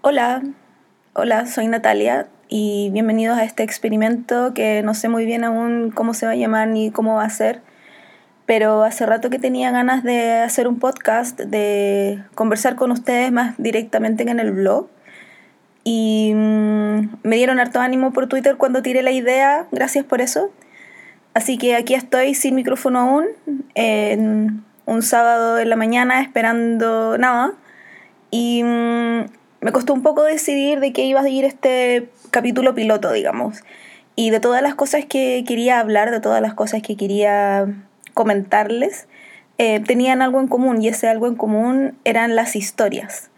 Hola, hola, soy Natalia y bienvenidos a este experimento que no sé muy bien aún cómo se va a llamar ni cómo va a ser, pero hace rato que tenía ganas de hacer un podcast, de conversar con ustedes más directamente que en el blog. Y mm, me dieron harto ánimo por Twitter cuando tiré la idea, gracias por eso. Así que aquí estoy sin micrófono aún, en un sábado en la mañana esperando nada. Y mm, me costó un poco decidir de qué iba a ir este capítulo piloto, digamos. Y de todas las cosas que quería hablar, de todas las cosas que quería comentarles, eh, tenían algo en común y ese algo en común eran las historias.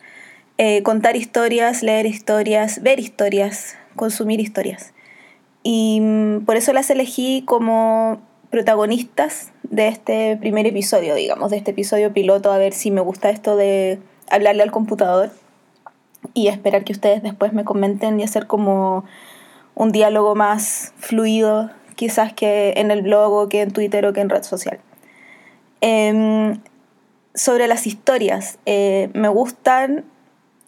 Eh, contar historias, leer historias, ver historias, consumir historias. Y mm, por eso las elegí como protagonistas de este primer episodio, digamos, de este episodio piloto, a ver si me gusta esto de hablarle al computador y esperar que ustedes después me comenten y hacer como un diálogo más fluido, quizás que en el blog o que en Twitter o que en red social. Em, sobre las historias, eh, me gustan,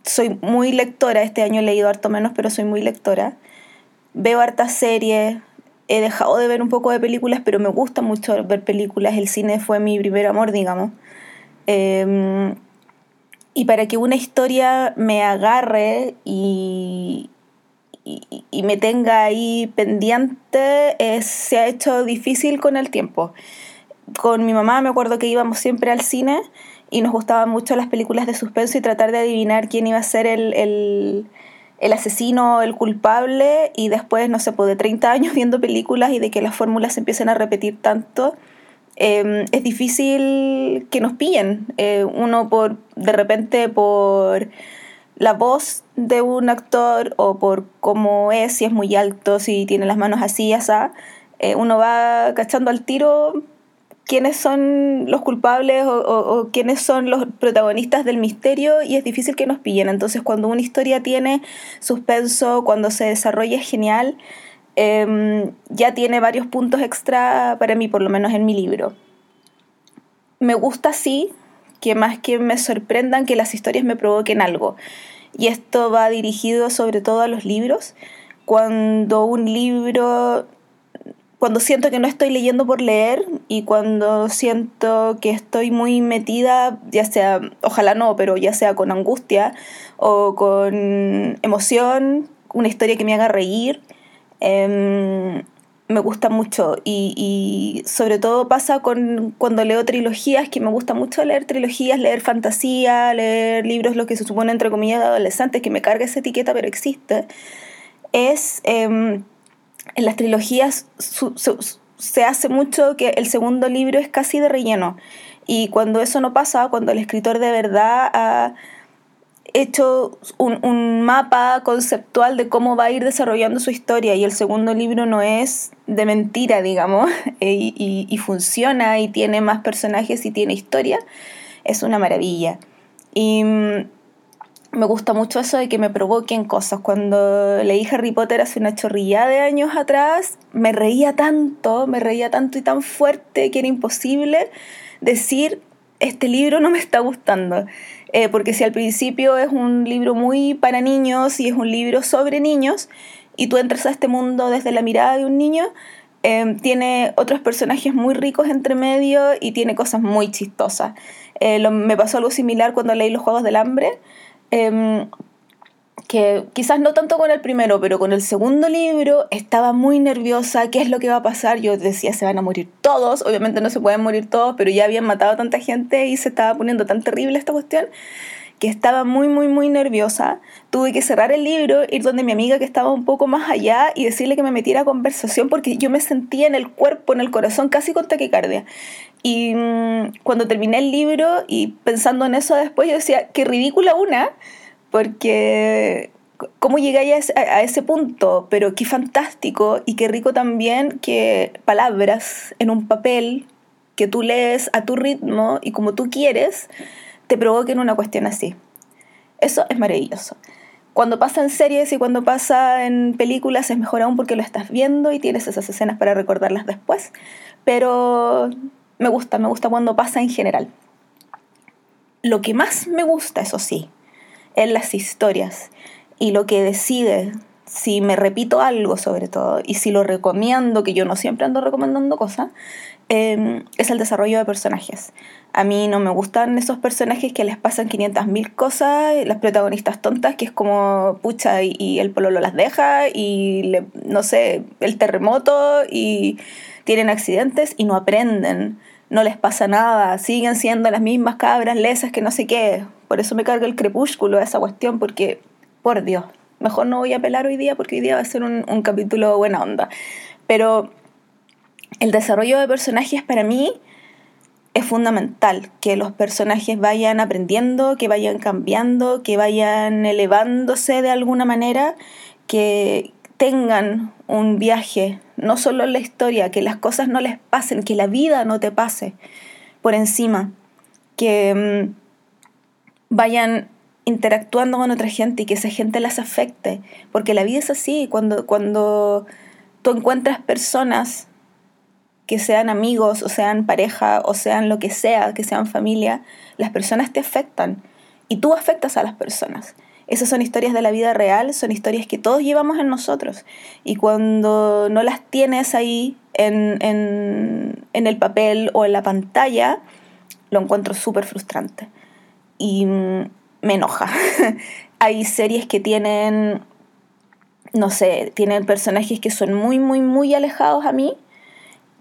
soy muy lectora, este año he leído harto menos, pero soy muy lectora. Veo hartas series, he dejado de ver un poco de películas, pero me gusta mucho ver películas, el cine fue mi primer amor, digamos. Em, y para que una historia me agarre y, me tenga ahí pendiente, se ha hecho difícil con el tiempo. Con mi mamá me acuerdo que íbamos siempre al cine y nos gustaban mucho las películas de suspenso y tratar de adivinar quién iba a ser el, el, el asesino, el culpable, y después, no sé, pues de 30 años viendo películas y de que las fórmulas se empiecen a repetir tanto, Em, es difícil que nos pillen. Eh, uno por, de repente por la voz de un actor o por cómo es, si es muy alto, si tiene las manos así, así, eh, uno va cachando al tiro quiénes son los culpables o, o, quiénes son los protagonistas del misterio y es difícil que nos pillen. Entonces cuando una historia tiene suspenso, cuando se desarrolla es genial, Em, ya tiene varios puntos extra para mí, por lo menos en mi libro. Me gusta sí que más que me sorprendan que las historias me provoquen algo. Y esto va dirigido sobre todo a los libros. Cuando un libro, cuando siento que no estoy leyendo por leer y cuando siento que estoy muy metida, ya sea, ojalá no, pero ya sea con angustia o con emoción, una historia que me haga reír, Em, me gusta mucho y, sobre todo pasa con cuando leo trilogías, que me gusta mucho leer trilogías, leer fantasía, leer libros, lo que se supone entre comillas de adolescentes, que me carga esa etiqueta, pero existe, es em, en las trilogías se hace mucho que el segundo libro es casi de relleno. Y cuando eso no pasa, cuando el escritor de verdad ha hecho un, un, mapa conceptual de cómo va a ir desarrollando su historia y el segundo libro no es de mentira, digamos, y, y, funciona y tiene más personajes y tiene historia, es una maravilla. Y mm, me gusta mucho eso de que me provoquen cosas. Cuando leí Harry Potter hace una chorrilla de años atrás, me reía tanto, me reía tanto y tan fuerte que era imposible decir, este libro no me está gustando. Eh, porque si al principio es un libro muy para niños y es un libro sobre niños, y tú entras a este mundo desde la mirada de un niño, em, tiene otros personajes muy ricos entre medio y tiene cosas muy chistosas. Eh, me pasó algo similar cuando leí Los Juegos del Hambre. Que quizás no tanto con el primero, pero con el segundo libro estaba muy nerviosa, ¿qué es lo que va a pasar? Yo decía, se van a morir todos, obviamente no se pueden morir todos, pero ya habían matado a tanta gente y se estaba poniendo tan terrible esta cuestión que estaba muy, muy, muy nerviosa. Tuve que cerrar el libro, ir donde mi amiga que estaba un poco más allá y decirle que me metiera a conversación porque yo me sentía en el cuerpo, en el corazón, casi con taquicardia. Y mm, cuando terminé el libro y pensando en eso después, yo decía, qué ridícula una porque cómo llegáis a, ese punto, pero qué fantástico y qué rico también que palabras en un papel que tú lees a tu ritmo y como tú quieres, te provoquen una cuestión así. Eso es maravilloso. Cuando pasa en series y cuando pasa en películas es mejor aún porque lo estás viendo y tienes esas escenas para recordarlas después, pero me gusta, me gusta cuando pasa en general. Lo que más me gusta, eso sí, en las historias y lo que decide si me repito algo sobre todo y si lo recomiendo, que yo no siempre ando recomendando cosas, em, es el desarrollo de personajes. A mí no me gustan esos personajes que les pasan 500.000 cosas, las protagonistas tontas, que es como pucha y, el pololo las deja y le, no sé, el terremoto y tienen accidentes y no aprenden, no les pasa nada, siguen siendo las mismas cabras lesas que no sé qué. Por eso me carga el crepúsculo esa cuestión, porque, por Dios, mejor no voy a pelar hoy día porque hoy día va a ser un, un capítulo buena onda. Pero el desarrollo de personajes para mí es fundamental que los personajes vayan aprendiendo, que vayan cambiando, que vayan elevándose de alguna manera, que tengan un viaje, no solo la historia, que las cosas no les pasen, que la vida no te pase por encima, que mm, vayan interactuando con otra gente y que esa gente las afecte, porque la vida es así, cuando, cuando tú encuentras personas que sean amigos o sean pareja o sean lo que sea, que sean familia, las personas te afectan y tú afectas a las personas. Esas son historias de la vida real, son historias que todos llevamos en nosotros. Y cuando no las tienes ahí en, en el papel o en la pantalla, lo encuentro súper frustrante. Y mm, me enoja. Hay series que tienen, no sé, tienen personajes que son muy, muy, muy alejados a mí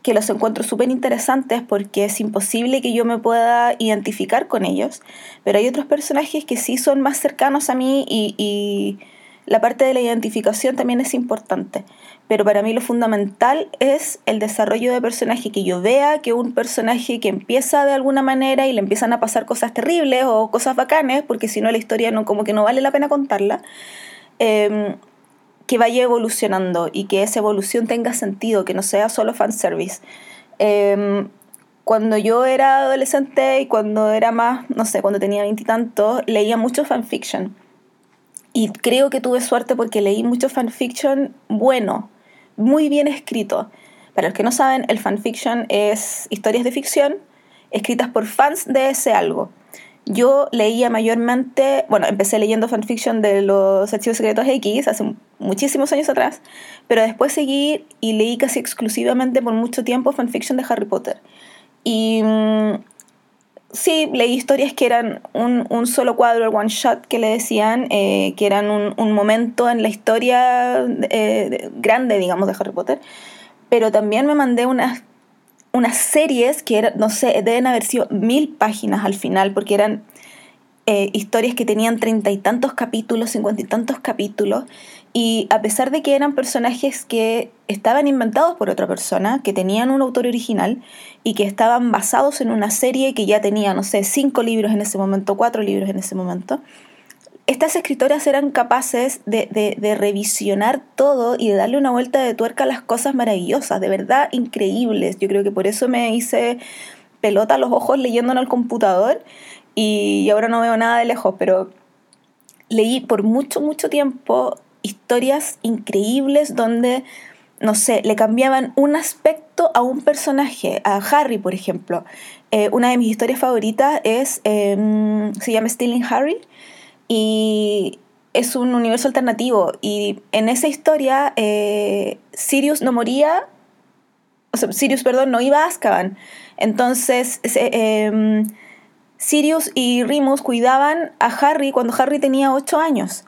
que los encuentro súper interesantes porque es imposible que yo me pueda identificar con ellos, pero hay otros personajes que sí son más cercanos a mí y, la parte de la identificación también es importante. Pero para mí lo fundamental es el desarrollo de personaje, que yo vea que un personaje que empieza de alguna manera y le empiezan a pasar cosas terribles o cosas bacanes, porque si no la historia no, como que no vale la pena contarla. Em, que vaya evolucionando y que esa evolución tenga sentido, que no sea solo fanservice. Eh, cuando yo era adolescente y cuando era más, no sé, cuando tenía veintitantos, leía mucho fanfiction. Y creo que tuve suerte porque leí mucho fanfiction bueno, muy bien escrito. Para los que no saben, el fanfiction es historias de ficción escritas por fans de ese algo. Yo leía mayormente, bueno, empecé leyendo fanfiction de los archivos secretos X hace muchísimos años atrás, pero después seguí y leí casi exclusivamente por mucho tiempo fanfiction de Harry Potter. Y mm, sí, leí historias que eran un, solo cuadro, el one shot que le decían, eh, que eran un, momento en la historia eh, grande, digamos, de Harry Potter. Pero también me mandé unas unas series que, eran, no sé, deben haber sido mil páginas al final, porque eran eh, historias que tenían treinta y tantos capítulos, cincuenta y tantos capítulos, y a pesar de que eran personajes que estaban inventados por otra persona, que tenían un autor original y que estaban basados en una serie que ya tenía, no sé, cinco libros en ese momento, cuatro libros en ese momento, estas escritoras eran capaces de, revisionar todo y de darle una vuelta de tuerca a las cosas maravillosas, de verdad increíbles. Yo creo que por eso me hice pelota a los ojos leyendo en el computador y ahora no veo nada de lejos, pero leí por mucho, mucho tiempo historias increíbles donde, no sé, le cambiaban un aspecto a un personaje, a Harry, por ejemplo. Eh, una de mis historias favoritas es, em, se llama Stealing Harry y es un universo alternativo. Y en esa historia, eh, Sirius no moría, o sea, Sirius, perdón, no iba a Azkaban. Entonces, em, Sirius y Remus cuidaban a Harry cuando Harry tenía 8 años.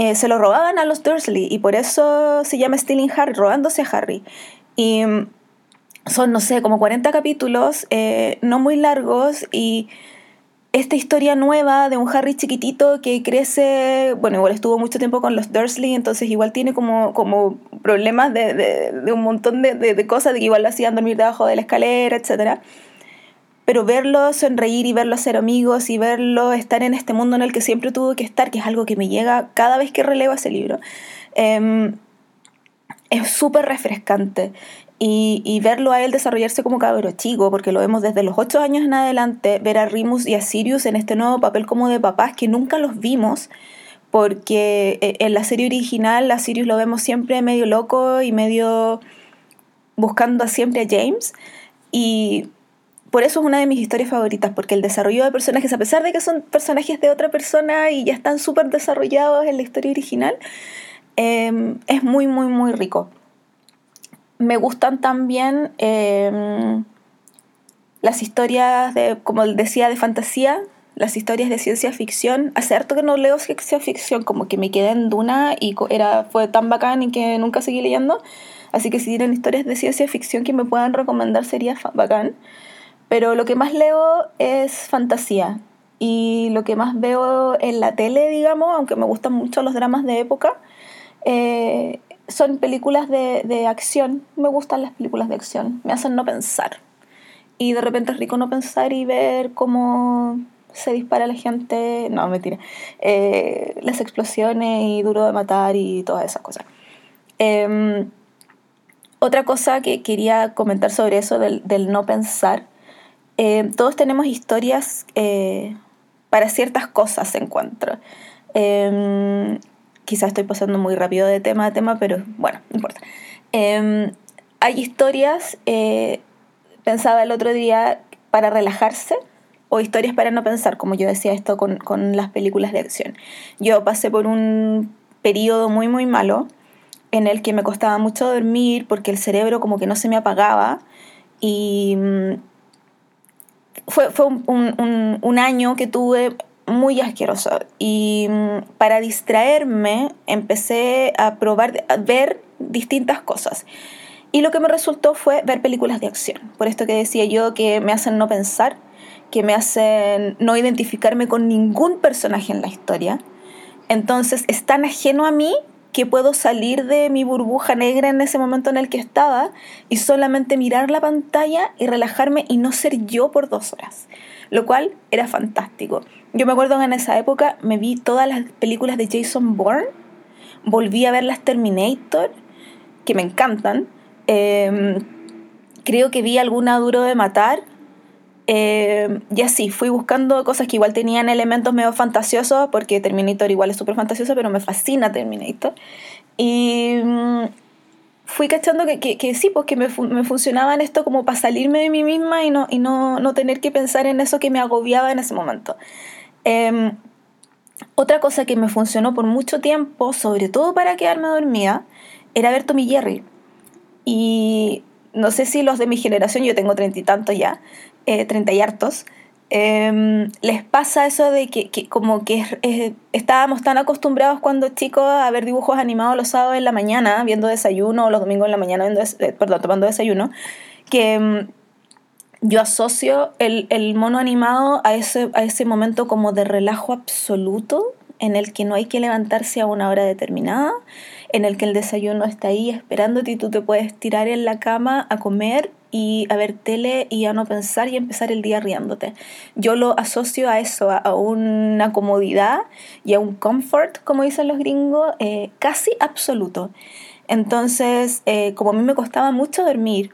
Eh, se lo robaban a los Dursley y por eso se llama Stealing Harry, robándose a Harry. Y mm, son, no sé, como 40 capítulos, eh, no muy largos y esta historia nueva de un Harry chiquitito que crece, bueno, igual estuvo mucho tiempo con los Dursley, entonces igual tiene como, como problemas de, de, un montón de, de, cosas, de que igual lo hacían dormir debajo de la escalera, etc. Pero verlo sonreír y verlo ser amigos y verlo estar en este mundo en el que siempre tuvo que estar, que es algo que me llega cada vez que relevo ese libro, em, es súper refrescante. Y, verlo a él desarrollarse como cabro chico, porque lo vemos desde los 8 años en adelante, ver a Rimus y a Sirius en este nuevo papel como de papás que nunca los vimos, porque eh, en la serie original a Sirius lo vemos siempre medio loco y medio buscando siempre a James, y por eso es una de mis historias favoritas, porque el desarrollo de personajes, a pesar de que son personajes de otra persona y ya están súper desarrollados en la historia original, em, es muy, muy, muy rico. Me gustan también em, las historias de, como decía, de fantasía, las historias de ciencia ficción. Hace harto que no leo ciencia ficción, como que me quedé en Duna y era, fue tan bacán y que nunca seguí leyendo. Así que si tienen historias de ciencia ficción que me puedan recomendar sería bacán. Pero lo que más leo es fantasía. Y lo que más veo en la tele, digamos, aunque me gustan mucho los dramas de época, eh, son películas de, de acción. Me gustan las películas de acción. Me hacen no pensar. Y de repente es rico no pensar y ver cómo se dispara la gente. No, mentira. Eh, las explosiones y duro de matar y todas esas cosas. Em, otra cosa que quería comentar sobre eso del, del no pensar eh, todos tenemos historias eh, para ciertas cosas, encuentro. Eh, quizás estoy pasando muy rápido de tema a tema, pero bueno, no importa. Em, hay historias, eh, pensaba el otro día, para relajarse o historias para no pensar, como yo decía esto con, con las películas de acción. Yo pasé por un periodo muy, muy malo en el que me costaba mucho dormir porque el cerebro como que no se me apagaba y mm, fue, fue un, un, un, año que tuve muy asqueroso y mm, para distraerme empecé a probar, a ver distintas cosas. Y lo que me resultó fue ver películas de acción. Por esto que decía yo que me hacen no pensar, que me hacen no identificarme con ningún personaje en la historia. Entonces es tan ajeno a mí que puedo salir de mi burbuja negra en ese momento en el que estaba y solamente mirar la pantalla y relajarme y no ser yo por dos horas, lo cual era fantástico. Yo me acuerdo que en esa época me vi todas las películas de Jason Bourne, volví a ver las Terminator, que me encantan, eh, creo que vi alguna duro de matar, eh, y así, fui buscando cosas que igual tenían elementos medio fantasiosos, porque Terminator igual es súper fantasioso, pero me fascina Terminator. Y mm, fui cachando que, que, que, sí, pues que me, me funcionaban esto como para salirme de mí misma y no, y no, no tener que pensar en eso que me agobiaba en ese momento. Eh, otra cosa que me funcionó por mucho tiempo, sobre todo para quedarme dormida, era ver Tommy Jerry. Y no sé si los de mi generación, yo tengo treinta y tantos ya, eh, 30 y hartos, eh, les pasa eso de que, como que estábamos tan acostumbrados cuando chicos a ver dibujos animados los sábados en la mañana, viendo desayuno, o los domingos en la mañana, viendo eh, perdón, tomando desayuno, que mm, yo asocio el, el, mono animado a ese, a ese momento como de relajo absoluto, en el que no hay que levantarse a una hora determinada, en el que el desayuno está ahí esperándote y tú te puedes tirar en la cama a comer y a ver tele y a no pensar y empezar el día riéndote. Yo lo asocio a eso, a, una comodidad y a un comfort, como dicen los gringos, eh, casi absoluto. Entonces, eh, como a mí me costaba mucho dormir,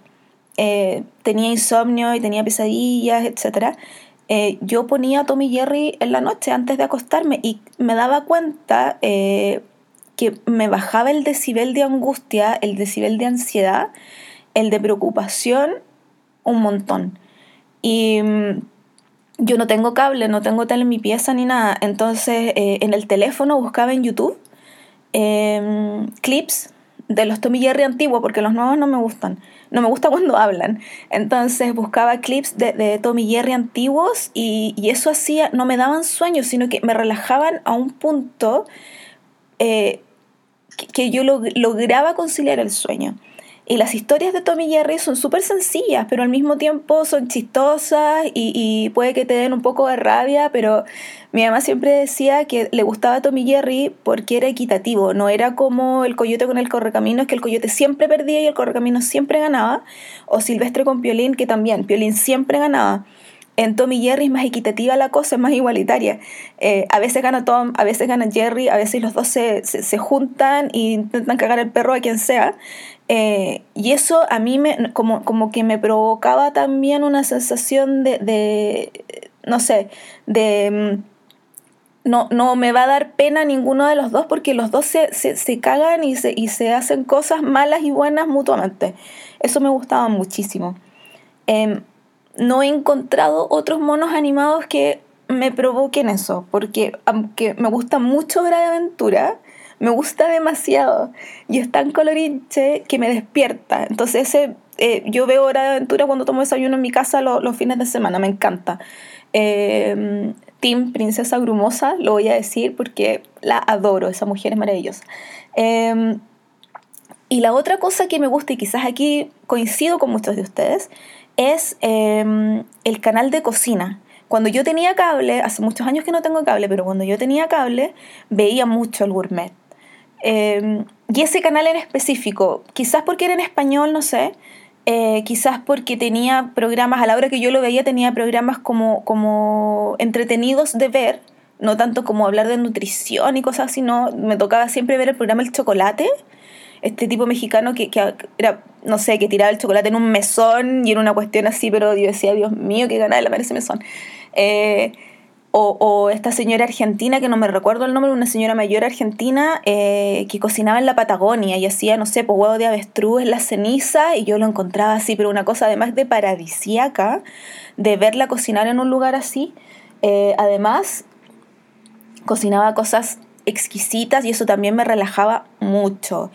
eh, tenía insomnio y tenía pesadillas, etc., yo ponía Tommy Jerry en la noche antes de acostarme y me daba cuenta que me bajaba el decibel de angustia, el decibel de ansiedad, el de preocupación un montón. Y mm, yo no tengo cable, no tengo tele en mi pieza ni nada. Entonces eh, en el teléfono buscaba en YouTube eh, clips de los Tommy Jerry antiguos, porque los nuevos no me gustan. No me gusta cuando hablan. Entonces buscaba clips de, de Tommy Jerry antiguos y, eso hacía, no me daban sueño, sino que me relajaban a un punto eh, que, que, yo log lograba conciliar el sueño. Y las historias de Tommy Jerry son súper sencillas, pero al mismo tiempo son chistosas y, puede que te den un poco de rabia, pero mi mamá siempre decía que le gustaba Tommy Jerry porque era equitativo, no era como el coyote con el correcaminos, que el coyote siempre perdía y el correcaminos siempre ganaba, o Silvestre con Piolín, que también, Piolín siempre ganaba en Tom y Jerry es más equitativa la cosa, es más igualitaria. Eh, a veces gana Tom, a veces gana Jerry, a veces los dos se, se, se juntan e intentan cagar el perro a quien sea. Eh, y eso a mí me, como, como que me provocaba también una sensación de, de no sé, de... Mm, no, no me va a dar pena ninguno de los dos porque los dos se, se, se cagan y se, y se hacen cosas malas y buenas mutuamente. Eso me gustaba muchísimo. Eh, no he encontrado otros monos animados que me provoquen eso, porque aunque me gusta mucho Hora de Aventura, me gusta demasiado y es tan colorinche que me despierta. Entonces ese, eh, yo veo Hora de Aventura cuando tomo desayuno en mi casa los fines de semana, me encanta. Eh, Team Princesa Grumosa, lo voy a decir porque la adoro, esa mujer es maravillosa. Em, y la otra cosa que me gusta, y quizás aquí coincido con muchos de ustedes, es em, el canal de cocina. Cuando yo tenía cable, hace muchos años que no tengo cable, pero cuando yo tenía cable, veía mucho el gourmet. Em, y ese canal en específico, quizás porque era en español, no sé, eh, quizás porque tenía programas, a la hora que yo lo veía, tenía programas como, como entretenidos de ver, no tanto como hablar de nutrición y cosas así, no, me tocaba siempre ver el programa El Chocolate, este tipo mexicano que, que, era, no sé, que tiraba el chocolate en un mesón y era una cuestión así, pero yo decía, Dios mío, qué ganada la merece mesón. Eh, o, esta señora argentina, que no me recuerdo el nombre, una señora mayor argentina eh, que cocinaba en la Patagonia y hacía, no sé, pues huevo de avestruz en la ceniza y yo lo encontraba así, pero una cosa además de paradisíaca, de verla cocinar en un lugar así. Eh, además, cocinaba cosas exquisitas y eso también me relajaba mucho.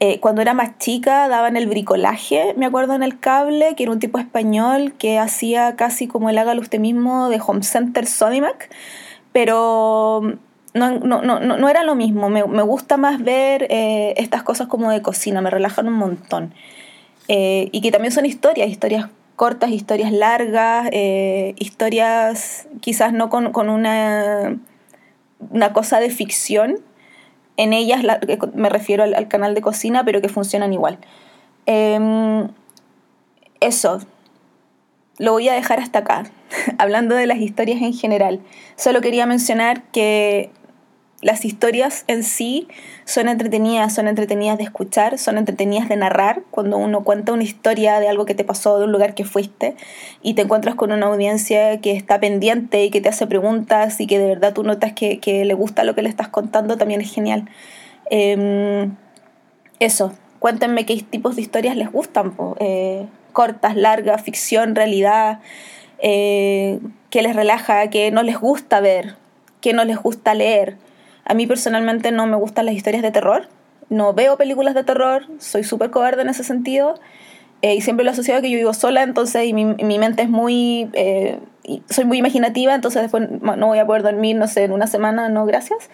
Eh, cuando era más chica daban el bricolaje, me acuerdo en el cable, que era un tipo español que hacía casi como el hágalo usted mismo de Home Center Sodimac, pero no, no, no, no, era lo mismo. Me, me gusta más ver eh, estas cosas como de cocina, me relajan un montón. Eh, y que también son historias, historias cortas, historias largas, historias quizás no con, con una, una cosa de ficción, en ellas me refiero al, canal de cocina, pero que funcionan igual. Em, eso, lo voy a dejar hasta acá, hablando de las historias en general. Solo quería mencionar que las historias en sí son entretenidas, son entretenidas de escuchar, son entretenidas de narrar. Cuando uno cuenta una historia de algo que te pasó, de un lugar que fuiste, y te encuentras con una audiencia que está pendiente y que te hace preguntas y que de verdad tú notas que, le gusta lo que le estás contando, también es genial. Em, eso, cuéntenme qué tipos de historias les gustan, eh, cortas, largas, ficción, realidad, eh, qué les relaja, qué no les gusta ver, qué no les gusta leer a mí personalmente no me gustan las historias de terror, no veo películas de terror, soy súper cobarde en ese sentido. Eh, y siempre lo he a que yo vivo sola, entonces y mi, mi mente es muy... Eh, soy muy imaginativa, entonces después no voy a poder dormir, no sé, en una semana, no, gracias.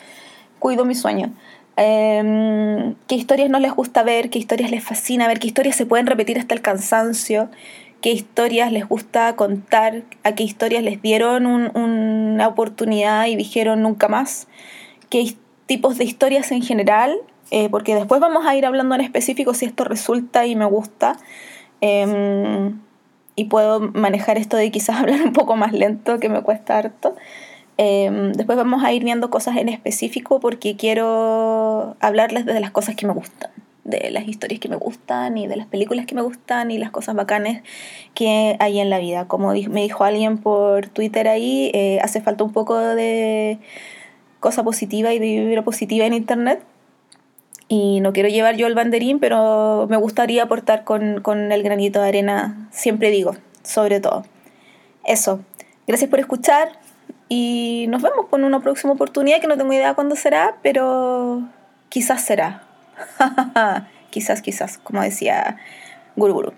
Cuido mi sueño. Em, qué historias no les gusta ver, qué historias les fascina ver, qué historias se pueden repetir hasta el cansancio, qué historias les gusta contar, a qué historias les dieron una oportunidad y dijeron nunca más qué tipos de historias en general, eh, porque después vamos a ir hablando en específico si esto resulta y me gusta. Em, y puedo manejar esto de quizás hablar un poco más lento, que me cuesta harto. Em, después vamos a ir viendo cosas en específico porque quiero hablarles de las cosas que me gustan, de las historias que me gustan y de las películas que me gustan y las cosas bacanes que hay en la vida. Como me dijo alguien por Twitter ahí, eh, hace falta un poco de cosa positiva y de vivir positiva en Internet. Y no quiero llevar yo el banderín, pero me gustaría aportar con, con el granito de arena, siempre digo, sobre todo. Eso. Gracias por escuchar y nos vemos con una próxima oportunidad que no tengo idea cuándo será, pero quizás será. quizás, quizás, como decía Guruguru.